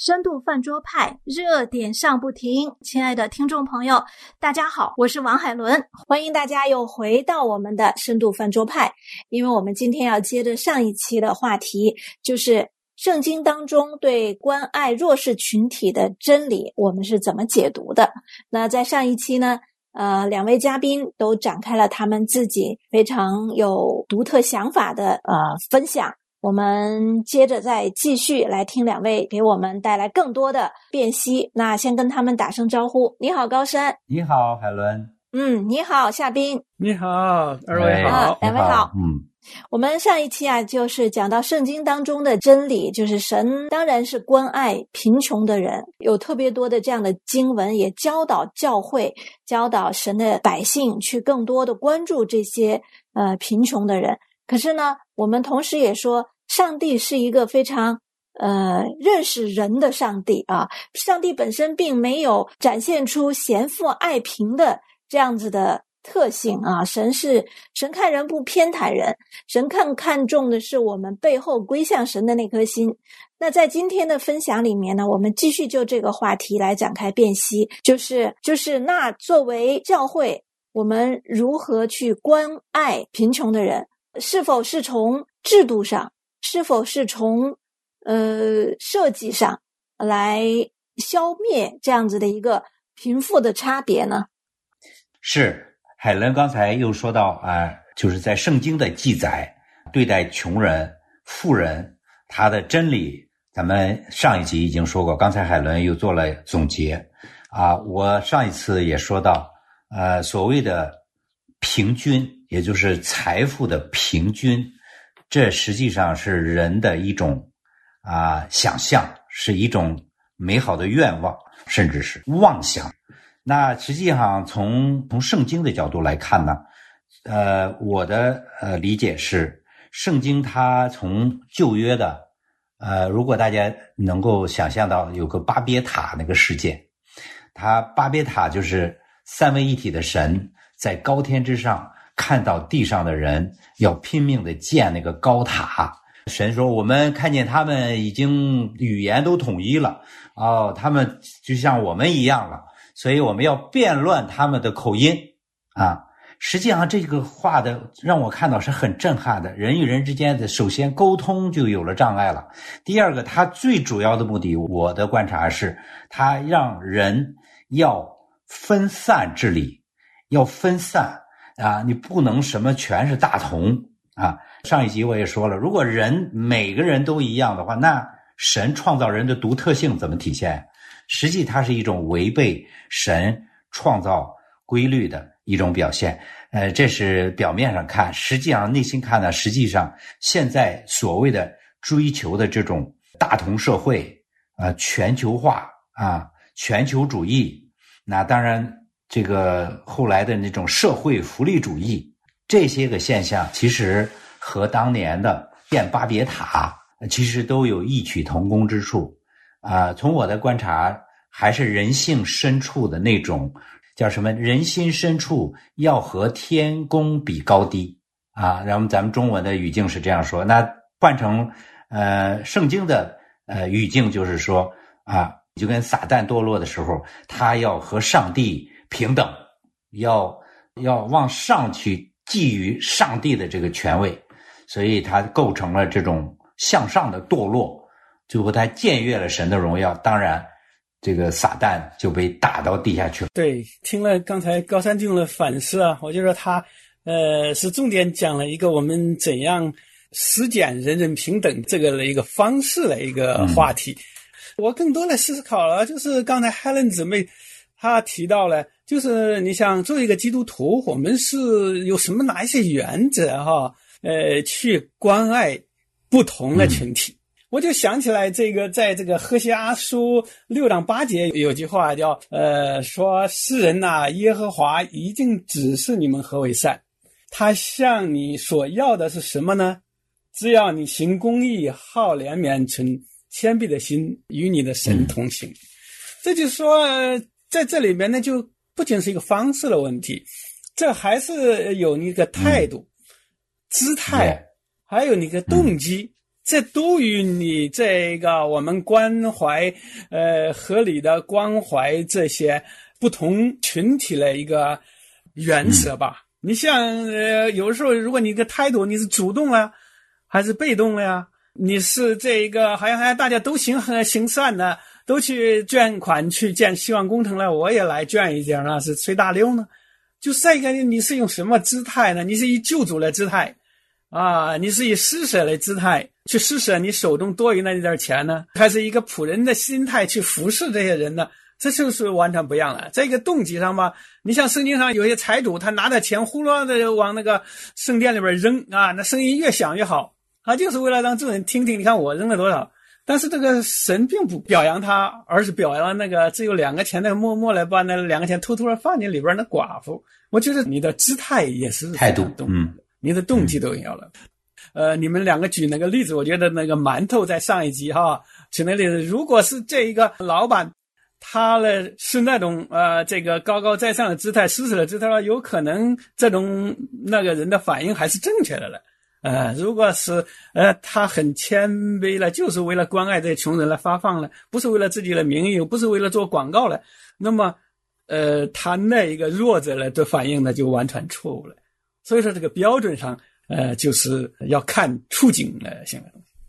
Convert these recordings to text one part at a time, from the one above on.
深度饭桌派热点上不停，亲爱的听众朋友，大家好，我是王海伦，欢迎大家又回到我们的深度饭桌派。因为我们今天要接着上一期的话题，就是圣经当中对关爱弱势群体的真理，我们是怎么解读的？那在上一期呢，呃，两位嘉宾都展开了他们自己非常有独特想法的呃分享。我们接着再继续来听两位给我们带来更多的辨析。那先跟他们打声招呼。你好，高山。你好，海伦。嗯，你好，夏冰。你好，二位好，两位好。嗯，我们上一期啊，就是讲到圣经当中的真理，就是神当然是关爱贫穷的人，有特别多的这样的经文，也教导教会、教导神的百姓去更多的关注这些呃贫穷的人。可是呢，我们同时也说，上帝是一个非常呃认识人的上帝啊。上帝本身并没有展现出贤富爱贫的这样子的特性啊。神是神看人不偏袒人，神看看重的是我们背后归向神的那颗心。那在今天的分享里面呢，我们继续就这个话题来展开辨析，就是就是那作为教会，我们如何去关爱贫穷的人？是否是从制度上，是否是从呃设计上来消灭这样子的一个贫富的差别呢？是海伦刚才又说到啊，就是在圣经的记载对待穷人、富人他的真理，咱们上一集已经说过，刚才海伦又做了总结啊。我上一次也说到，呃，所谓的平均。也就是财富的平均，这实际上是人的一种啊想象，是一种美好的愿望，甚至是妄想。那实际上从从圣经的角度来看呢，呃，我的呃理解是，圣经它从旧约的呃，如果大家能够想象到有个巴别塔那个事件，它巴别塔就是三位一体的神在高天之上。看到地上的人要拼命的建那个高塔，神说：“我们看见他们已经语言都统一了，哦，他们就像我们一样了，所以我们要变乱他们的口音啊。”实际上，这个话的让我看到是很震撼的。人与人之间的首先沟通就有了障碍了。第二个，他最主要的目的，我的观察是，他让人要分散治理，要分散。啊，你不能什么全是大同啊！上一集我也说了，如果人每个人都一样的话，那神创造人的独特性怎么体现？实际它是一种违背神创造规律的一种表现。呃，这是表面上看，实际上内心看呢，实际上现在所谓的追求的这种大同社会啊，全球化啊，全球主义，那当然。这个后来的那种社会福利主义，这些个现象，其实和当年的建巴别塔，其实都有异曲同工之处。啊，从我的观察，还是人性深处的那种叫什么？人心深处要和天公比高低啊。然后咱们中文的语境是这样说，那换成呃圣经的呃语境就是说啊，就跟撒旦堕落的时候，他要和上帝。平等，要要往上去觊觎上帝的这个权位，所以他构成了这种向上的堕落，最后他僭越了神的荣耀。当然，这个撒旦就被打到地下去了。对，听了刚才高山进的反思啊，我就说他呃是重点讲了一个我们怎样实践人人平等这个的一个方式的一个话题。我更多的思考了，就是刚才 Helen 姊妹她提到了。就是你想做一个基督徒，我们是有什么哪一些原则哈？呃，去关爱不同的群体。我就想起来这个，在这个何西阿书六章八节有句话叫呃，说世人呐，耶和华一定指示你们何为善，他向你所要的是什么呢？只要你行公义、好怜悯、存谦卑的心，与你的神同行。这就说，在这里面呢，就。不仅是一个方式的问题，这还是有一个态度、姿态，还有你的动机，这都与你这个我们关怀，呃，合理的关怀这些不同群体的一个原则吧。你像，呃，有时候如果你的态度你是主动了，还是被动了呀？你是这个好像好像大家都行行善的，都去捐款去建希望工程了，我也来捐一点那是随大溜呢？就这个，你是用什么姿态呢？你是以救主的姿态。啊，你是以施舍的姿态去施舍你手中多余的那点钱呢，还是一个仆人的心态去服侍这些人呢？这就是完全不一样了。在一个动机上吧，你像圣经上有些财主，他拿着钱呼啦的往那个圣殿里边扔啊，那声音越响越好，他就是为了让众人听听，你看我扔了多少。但是这个神并不表扬他，而是表扬那个只有两个钱的默默来把那两个钱偷偷的放进里边的寡妇。我觉得你的姿态也是态度，嗯。你的动机都有了，呃，你们两个举那个例子，我觉得那个馒头在上一集哈举那例子，如果是这一个老板，他呢是那种呃这个高高在上的姿态、施舍的姿态，有可能这种那个人的反应还是正确的了。呃，如果是呃他很谦卑了，就是为了关爱这些穷人来发放了，不是为了自己的名誉，不是为了做广告了，那么呃他那一个弱者呢的反应呢就完全错误了。所以说，这个标准上，呃，就是要看处境的行为，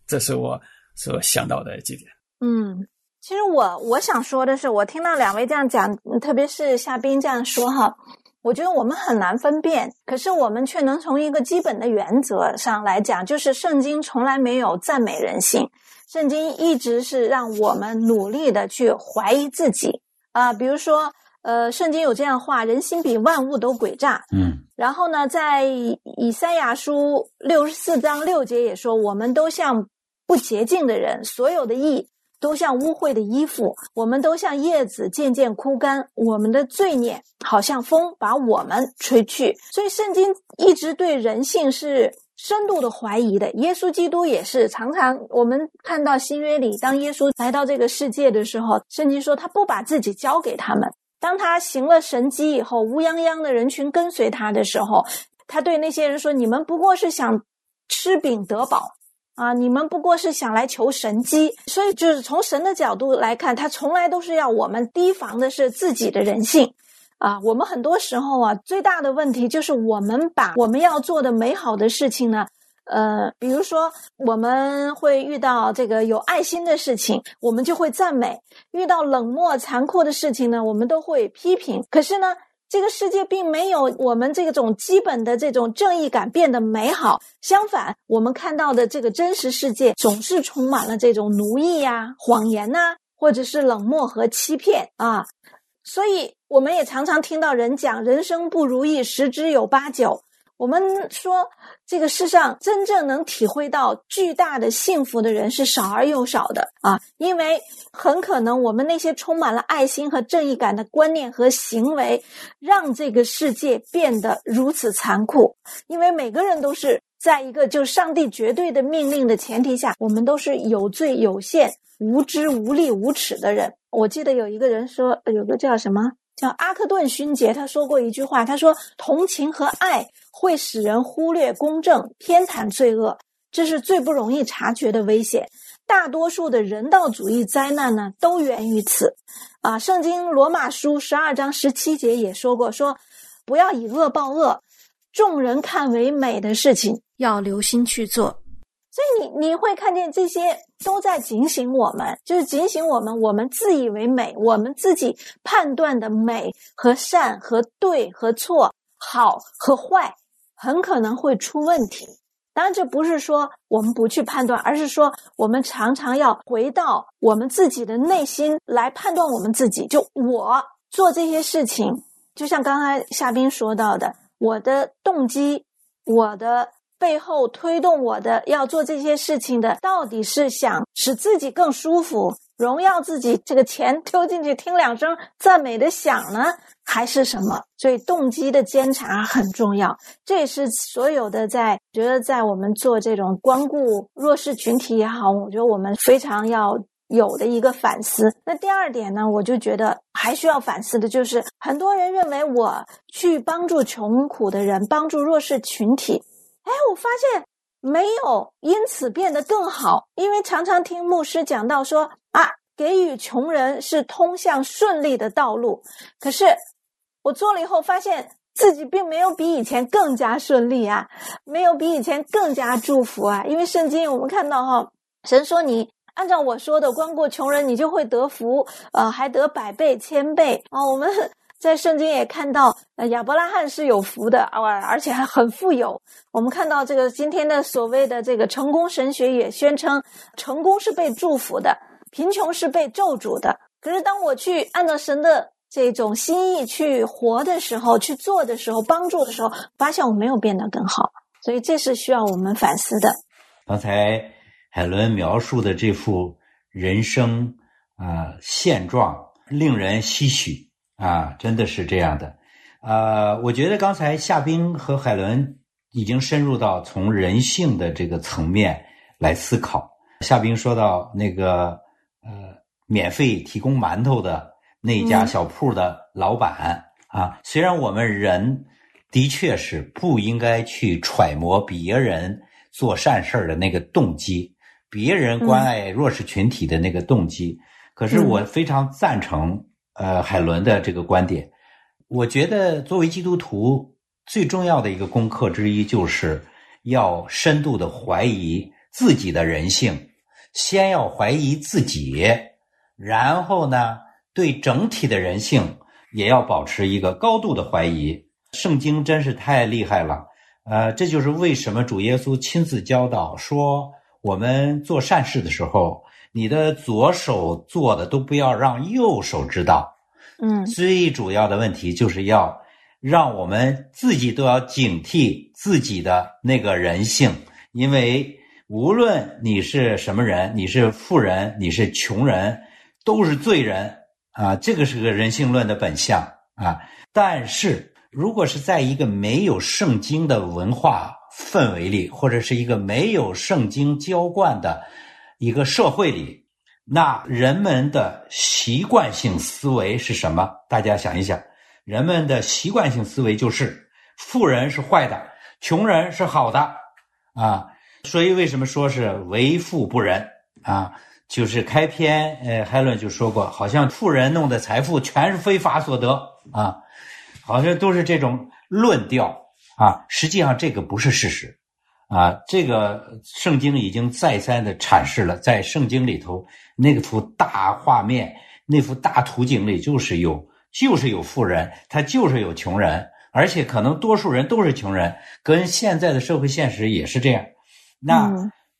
这是我所想到的几点。嗯，其实我我想说的是，我听到两位这样讲，特别是夏冰这样说哈，我觉得我们很难分辨，可是我们却能从一个基本的原则上来讲，就是圣经从来没有赞美人性，圣经一直是让我们努力的去怀疑自己啊，比如说。呃，圣经有这样话：人心比万物都诡诈。嗯，然后呢，在以赛亚书六十四章六节也说，我们都像不洁净的人，所有的义都像污秽的衣服，我们都像叶子渐渐枯干，我们的罪孽好像风把我们吹去。所以，圣经一直对人性是深度的怀疑的。耶稣基督也是常常，我们看到新约里，当耶稣来到这个世界的时候，圣经说他不把自己交给他们。当他行了神迹以后，乌泱泱的人群跟随他的时候，他对那些人说：“你们不过是想吃饼得饱啊！你们不过是想来求神机。”所以，就是从神的角度来看，他从来都是要我们提防的是自己的人性啊。我们很多时候啊，最大的问题就是我们把我们要做的美好的事情呢。呃，比如说，我们会遇到这个有爱心的事情，我们就会赞美；遇到冷漠残酷的事情呢，我们都会批评。可是呢，这个世界并没有我们这种基本的这种正义感变得美好。相反，我们看到的这个真实世界总是充满了这种奴役呀、谎言呐，或者是冷漠和欺骗啊。所以，我们也常常听到人讲：“人生不如意，十之有八九。”我们说，这个世上真正能体会到巨大的幸福的人是少而又少的啊！因为很可能我们那些充满了爱心和正义感的观念和行为，让这个世界变得如此残酷。因为每个人都是在一个就上帝绝对的命令的前提下，我们都是有罪有限、无知无力无耻的人。我记得有一个人说，有个叫什么？叫阿克顿勋杰，他说过一句话，他说：“同情和爱会使人忽略公正，偏袒罪恶，这是最不容易察觉的危险。大多数的人道主义灾难呢，都源于此。”啊，《圣经·罗马书》十二章十七节也说过：“说不要以恶报恶，众人看为美的事情，要留心去做。”所以你你会看见这些都在警醒我们，就是警醒我们，我们自以为美，我们自己判断的美和善和对和错、好和坏，很可能会出问题。当然，这不是说我们不去判断，而是说我们常常要回到我们自己的内心来判断我们自己。就我做这些事情，就像刚才夏冰说到的，我的动机，我的。背后推动我的要做这些事情的，到底是想使自己更舒服，荣耀自己，这个钱丢进去听两声赞美的响呢，还是什么？所以动机的监察很重要，这也是所有的在觉得在我们做这种光顾弱势群体也好，我觉得我们非常要有的一个反思。那第二点呢，我就觉得还需要反思的就是，很多人认为我去帮助穷苦的人，帮助弱势群体。哎，我发现没有因此变得更好，因为常常听牧师讲到说啊，给予穷人是通向顺利的道路。可是我做了以后，发现自己并没有比以前更加顺利啊，没有比以前更加祝福啊。因为圣经我们看到哈，神说你按照我说的，光过穷人，你就会得福，呃，还得百倍千倍啊。我们。在圣经也看到，呃，亚伯拉罕是有福的啊，而且还很富有。我们看到这个今天的所谓的这个成功神学也宣称，成功是被祝福的，贫穷是被咒诅的。可是当我去按照神的这种心意去活的时候，去做的时候，帮助的时候，发现我没有变得更好。所以这是需要我们反思的。刚才海伦描述的这幅人生啊现状，令人唏嘘。啊，真的是这样的，呃，我觉得刚才夏冰和海伦已经深入到从人性的这个层面来思考。夏冰说到那个呃，免费提供馒头的那家小铺的老板啊，虽然我们人的确是不应该去揣摩别人做善事的那个动机，别人关爱弱势群体的那个动机，可是我非常赞成。呃，海伦的这个观点，我觉得作为基督徒最重要的一个功课之一，就是要深度的怀疑自己的人性，先要怀疑自己，然后呢，对整体的人性也要保持一个高度的怀疑。圣经真是太厉害了，呃，这就是为什么主耶稣亲自教导说，我们做善事的时候。你的左手做的都不要让右手知道，嗯，最主要的问题就是要让我们自己都要警惕自己的那个人性，因为无论你是什么人，你是富人，你是穷人，都是罪人啊，这个是个人性论的本相啊。但是如果是在一个没有圣经的文化氛围里，或者是一个没有圣经浇灌的。一个社会里，那人们的习惯性思维是什么？大家想一想，人们的习惯性思维就是富人是坏的，穷人是好的啊。所以为什么说是为富不仁啊？就是开篇，呃，海伦就说过，好像富人弄的财富全是非法所得啊，好像都是这种论调啊。实际上，这个不是事实。啊，这个圣经已经再三的阐释了，在圣经里头那幅大画面、那幅大图景里，就是有，就是有富人，他就是有穷人，而且可能多数人都是穷人，跟现在的社会现实也是这样。那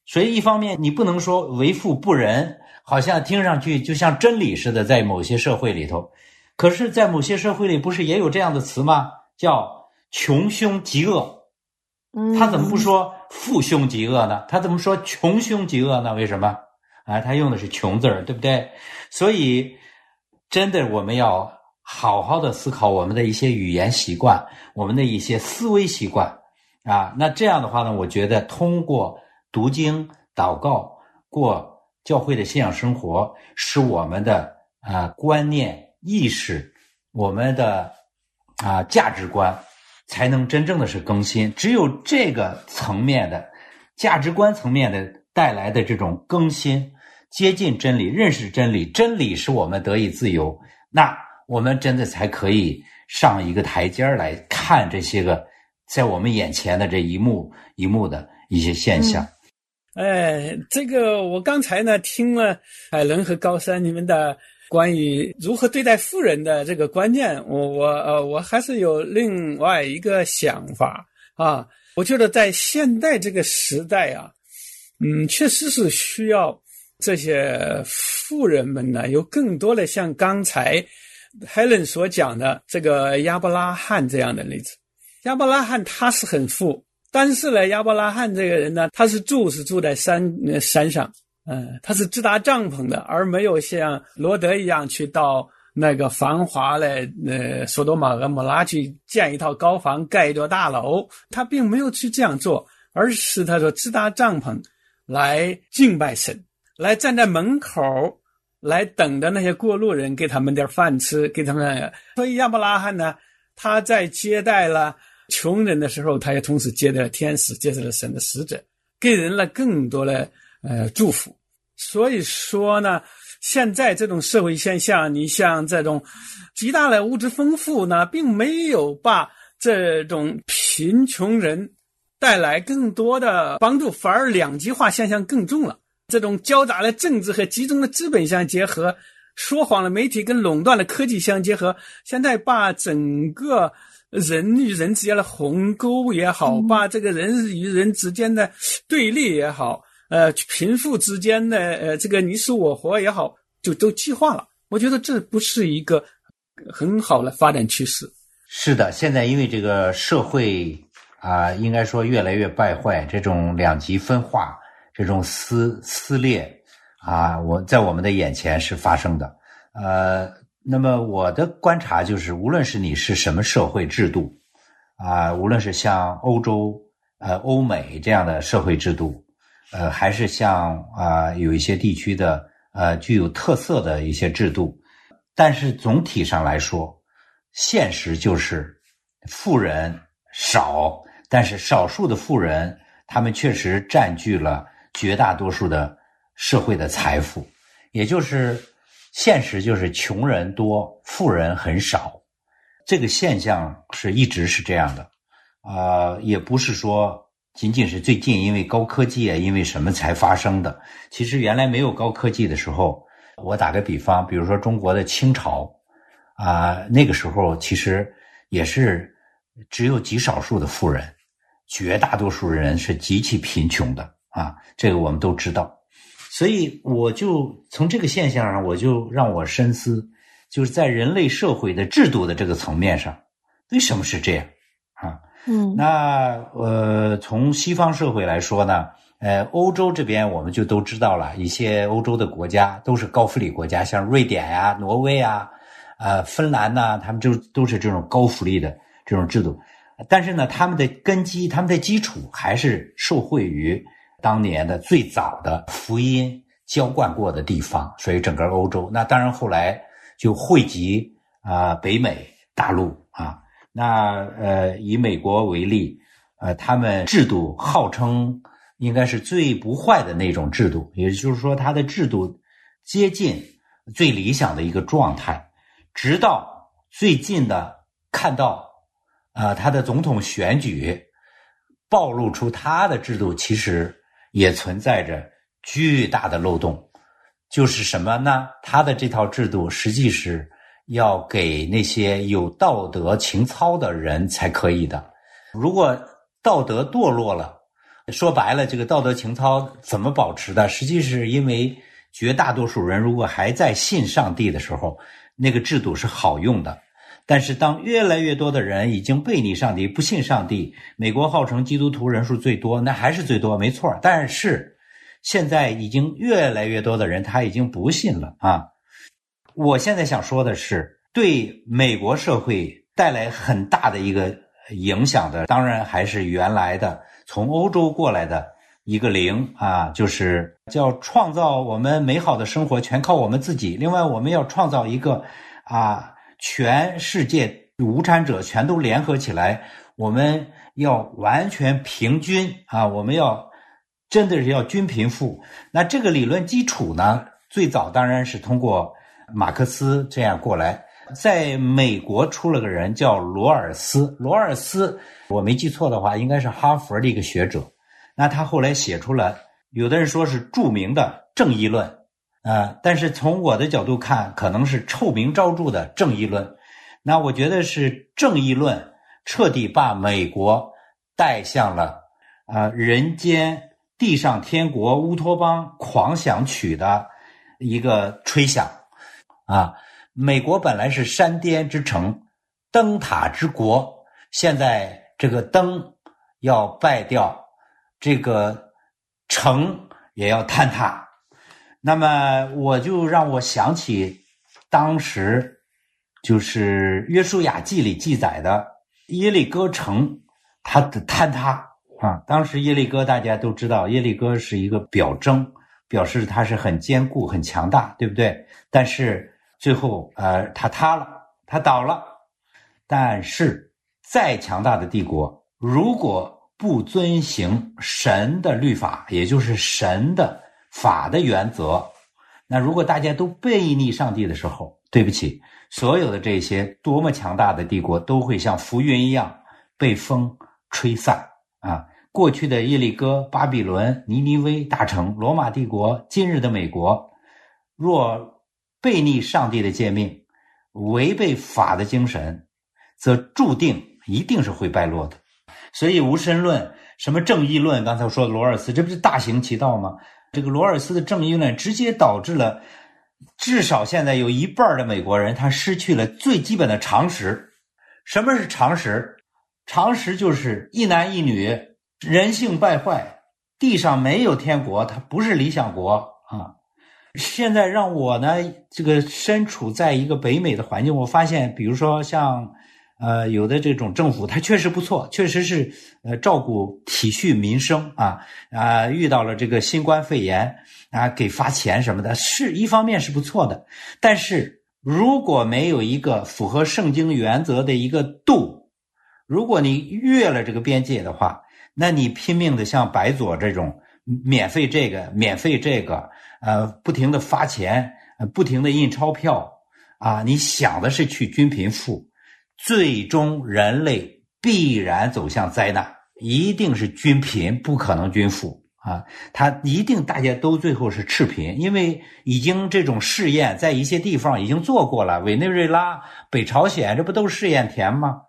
所以一方面你不能说为富不仁，好像听上去就像真理似的，在某些社会里头，可是，在某些社会里不是也有这样的词吗？叫穷凶极恶。他怎么不说富凶极恶呢？他怎么说穷凶极恶呢？为什么？啊，他用的是“穷”字儿，对不对？所以，真的我们要好好的思考我们的一些语言习惯，我们的一些思维习惯啊。那这样的话呢，我觉得通过读经、祷告、过教会的信仰生活，使我们的啊观念、意识、我们的啊价值观。才能真正的是更新，只有这个层面的价值观层面的带来的这种更新，接近真理，认识真理，真理使我们得以自由，那我们真的才可以上一个台阶来看这些个在我们眼前的这一幕一幕的一些现象。哎，这个我刚才呢听了海伦和高山你们的。关于如何对待富人的这个观念，我我呃我还是有另外一个想法啊。我觉得在现代这个时代啊，嗯，确实是需要这些富人们呢，有更多的像刚才 Helen 所讲的这个亚伯拉罕这样的例子。亚伯拉罕他是很富，但是呢，亚伯拉罕这个人呢，他是住是住在山山上。嗯，他是支搭帐篷的，而没有像罗德一样去到那个繁华的呃索多玛和摩拉去建一套高房、盖一座大楼。他并没有去这样做，而是他说支搭帐篷来敬拜神，来站在门口，来等着那些过路人给他们点饭吃，给他们。所以亚伯拉罕呢，他在接待了穷人的时候，他也同时接待了天使，接待了神的使者。给人了更多的呃祝福。所以说呢，现在这种社会现象，你像这种极大的物质丰富呢，并没有把这种贫穷人带来更多的帮助，反而两极化现象更重了。这种交杂的政治和集中的资本相结合，说谎的媒体跟垄断的科技相结合，现在把整个人与人之间的鸿沟也好，把这个人与人之间的对立也好。呃，贫富之间的呃，这个你死我活也好，就都激化了。我觉得这不是一个很好的发展趋势。是的，现在因为这个社会啊，应该说越来越败坏，这种两极分化、这种撕撕裂啊，我在我们的眼前是发生的。呃，那么我的观察就是，无论是你是什么社会制度啊，无论是像欧洲、呃欧美这样的社会制度。呃，还是像啊，有一些地区的呃具有特色的一些制度，但是总体上来说，现实就是富人少，但是少数的富人他们确实占据了绝大多数的社会的财富，也就是现实就是穷人多，富人很少，这个现象是一直是这样的，啊，也不是说。仅仅是最近因为高科技啊，因为什么才发生的？其实原来没有高科技的时候，我打个比方，比如说中国的清朝，啊，那个时候其实也是只有极少数的富人，绝大多数人是极其贫穷的啊，这个我们都知道。所以我就从这个现象上，我就让我深思，就是在人类社会的制度的这个层面上，为什么是这样？嗯，那呃，从西方社会来说呢，呃，欧洲这边我们就都知道了一些欧洲的国家都是高福利国家，像瑞典呀、挪威啊、呃、芬兰呐，他们就都是这种高福利的这种制度。但是呢，他们的根基、他们的基础还是受惠于当年的最早的福音浇灌过的地方，所以整个欧洲。那当然后来就汇集啊北美大陆啊。那呃，以美国为例，呃，他们制度号称应该是最不坏的那种制度，也就是说，它的制度接近最理想的一个状态。直到最近的看到，啊，他的总统选举暴露出他的制度其实也存在着巨大的漏洞，就是什么呢？他的这套制度实际是。要给那些有道德情操的人才可以的。如果道德堕落了，说白了，这个道德情操怎么保持的？实际是因为绝大多数人如果还在信上帝的时候，那个制度是好用的。但是当越来越多的人已经背离上帝、不信上帝，美国号称基督徒人数最多，那还是最多，没错。但是现在已经越来越多的人他已经不信了啊。我现在想说的是，对美国社会带来很大的一个影响的，当然还是原来的从欧洲过来的一个零啊，就是叫创造我们美好的生活全靠我们自己。另外，我们要创造一个啊，全世界无产者全都联合起来，我们要完全平均啊，我们要真的是要均贫富。那这个理论基础呢，最早当然是通过。马克思这样过来，在美国出了个人叫罗尔斯。罗尔斯，我没记错的话，应该是哈佛的一个学者。那他后来写出了，有的人说是著名的正义论，啊，但是从我的角度看，可能是臭名昭著的正义论。那我觉得是正义论彻底把美国带向了啊人间地上天国乌托邦狂想曲的一个吹响。啊，美国本来是山巅之城、灯塔之国，现在这个灯要败掉，这个城也要坍塌。那么，我就让我想起当时就是《约书亚记》里记载的耶利哥城它的坍塌啊。当时耶利哥大家都知道，耶利哥是一个表征，表示它是很坚固、很强大，对不对？但是。最后，呃，它塌了，它倒了。但是，再强大的帝国，如果不遵行神的律法，也就是神的法的原则。那如果大家都背逆上帝的时候，对不起，所有的这些多么强大的帝国都会像浮云一样被风吹散啊！过去的耶利哥、巴比伦、尼尼微大城、罗马帝国，今日的美国，若背逆上帝的诫命，违背法的精神，则注定一定是会败落的。所以无神论、什么正义论，刚才我说的罗尔斯，这不是大行其道吗？这个罗尔斯的正义论直接导致了，至少现在有一半的美国人他失去了最基本的常识。什么是常识？常识就是一男一女，人性败坏，地上没有天国，它不是理想国啊。现在让我呢，这个身处在一个北美的环境，我发现，比如说像。呃，有的这种政府，它确实不错，确实是呃照顾体恤民生啊啊，遇到了这个新冠肺炎啊，给发钱什么的，是一方面是不错的。但是如果没有一个符合圣经原则的一个度，如果你越了这个边界的话，那你拼命的像白左这种免费这个免费这个，呃，不停的发钱，不停的印钞票啊，你想的是去均贫富。最终，人类必然走向灾难，一定是均贫，不可能均富啊！他一定大家都最后是赤贫，因为已经这种试验在一些地方已经做过了，委内瑞拉、北朝鲜，这不都是试验田吗？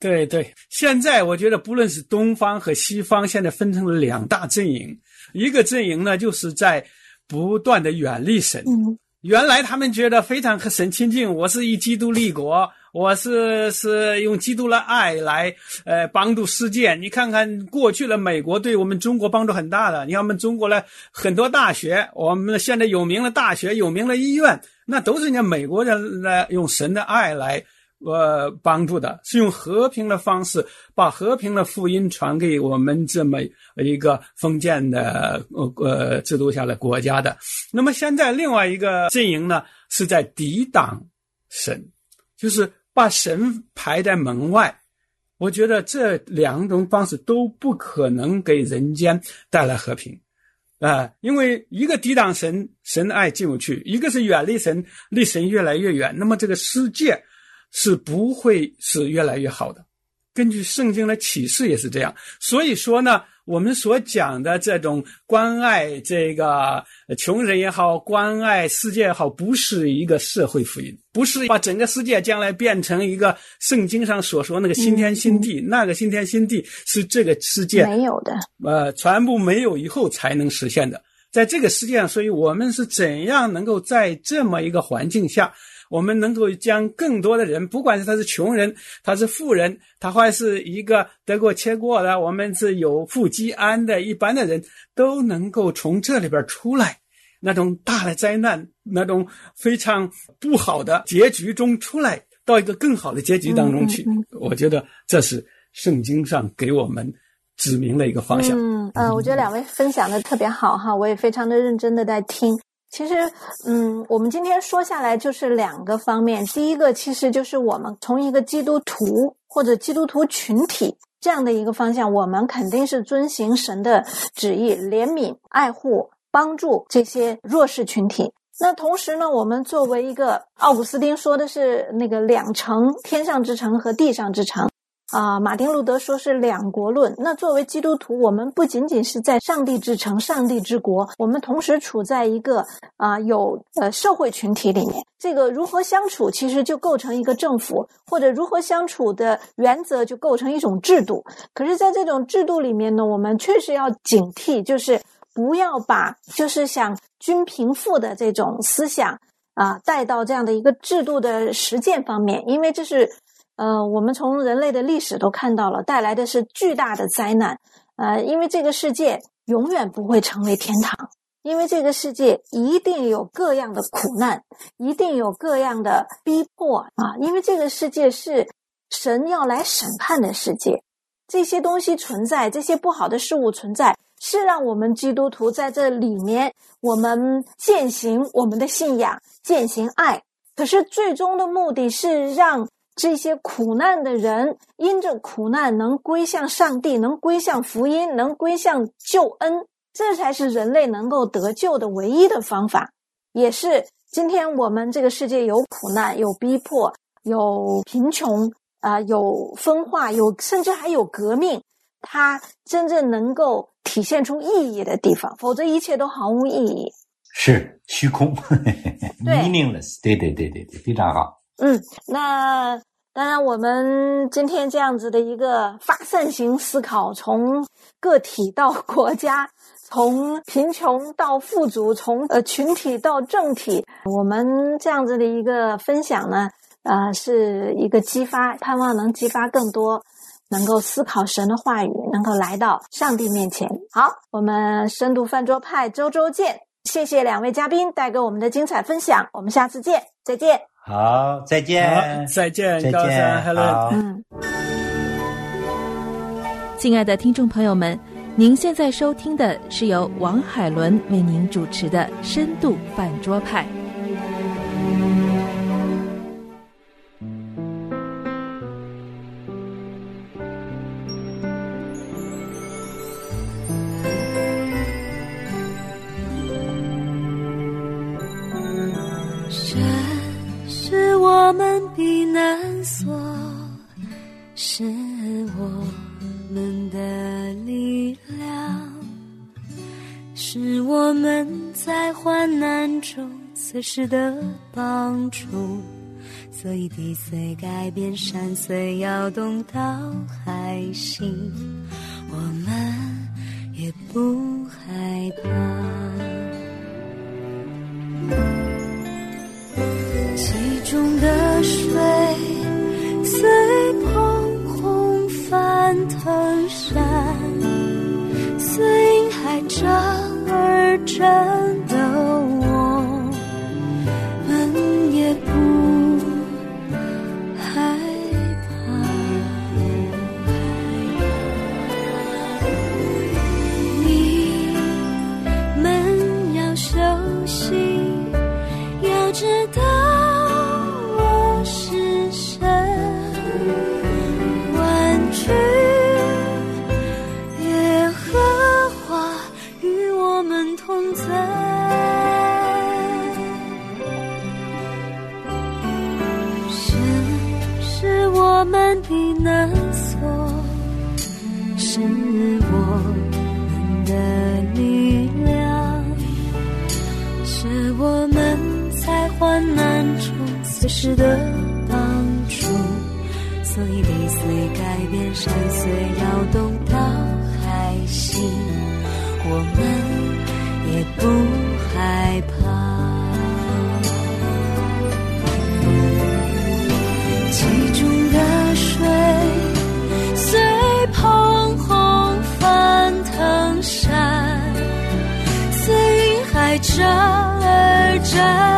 对对，现在我觉得不论是东方和西方，现在分成了两大阵营，一个阵营呢就是在不断的远离神，原来他们觉得非常和神亲近，我是以基督立国。我是是用基督的爱来，呃，帮助世界。你看看过去的美国对我们中国帮助很大的。你看我们中国呢很多大学，我们现在有名的大学、有名的医院，那都是人家美国人来用神的爱来，呃，帮助的，是用和平的方式把和平的福音传给我们这么一个封建的呃呃制度下的国家的。那么现在另外一个阵营呢，是在抵挡神，就是。把神排在门外，我觉得这两种方式都不可能给人间带来和平，啊，因为一个抵挡神，神的爱进不去；一个是远离神，离神越来越远，那么这个世界是不会是越来越好的。根据圣经的启示也是这样，所以说呢。我们所讲的这种关爱这个穷人也好，关爱世界也好，不是一个社会福音，不是把整个世界将来变成一个圣经上所说那个新天新地。那个新天新地是这个世界没有的，呃，全部没有以后才能实现的。在这个世界上，所以我们是怎样能够在这么一个环境下？我们能够将更多的人，不管是他是穷人，他是富人，他还是一个得过且过的，我们是有富即安的一般的人，都能够从这里边出来，那种大的灾难，那种非常不好的结局中出来，到一个更好的结局当中去。我觉得这是圣经上给我们指明了一个方向。嗯嗯，我觉得两位分享的特别好哈，我也非常的认真的在听。其实，嗯，我们今天说下来就是两个方面。第一个，其实就是我们从一个基督徒或者基督徒群体这样的一个方向，我们肯定是遵行神的旨意，怜悯、爱护、帮助这些弱势群体。那同时呢，我们作为一个奥古斯丁说的是那个两城，天上之城和地上之城。啊，马丁路德说是两国论。那作为基督徒，我们不仅仅是在上帝之城、上帝之国，我们同时处在一个啊有呃社会群体里面。这个如何相处，其实就构成一个政府，或者如何相处的原则就构成一种制度。可是，在这种制度里面呢，我们确实要警惕，就是不要把就是想均贫富的这种思想啊带到这样的一个制度的实践方面，因为这是。呃，我们从人类的历史都看到了，带来的是巨大的灾难。呃，因为这个世界永远不会成为天堂，因为这个世界一定有各样的苦难，一定有各样的逼迫啊！因为这个世界是神要来审判的世界，这些东西存在，这些不好的事物存在，是让我们基督徒在这里面，我们践行我们的信仰，践行爱。可是最终的目的是让。这些苦难的人，因着苦难能归向上帝，能归向福音，能归向救恩，这才是人类能够得救的唯一的方法，也是今天我们这个世界有苦难、有逼迫、有贫穷啊、有分化、有甚至还有革命，它真正能够体现出意义的地方，否则一切都毫无意义。是虚空 对，meaningless。对对对对对，非常好。嗯，那当然，我们今天这样子的一个发散型思考，从个体到国家，从贫穷到富足，从呃群体到政体，我们这样子的一个分享呢，呃，是一个激发，盼望能激发更多能够思考神的话语，能够来到上帝面前。好，我们深度饭桌派周周见，谢谢两位嘉宾带给我们的精彩分享，我们下次见，再见。好，再见，，再见，再高山见，，Hello。嗯。亲爱的听众朋友们，您现在收听的是由王海伦为您主持的《深度饭桌派》。时的帮助。所以地虽改变，山虽摇动到海心，我们也不害怕。其中的水随澎洪翻腾山，随海涨而战随时的帮助，所以地虽改变，山虽摇动到海心，我们也不害怕。其中的水随澎洪翻腾山。随云海涨而战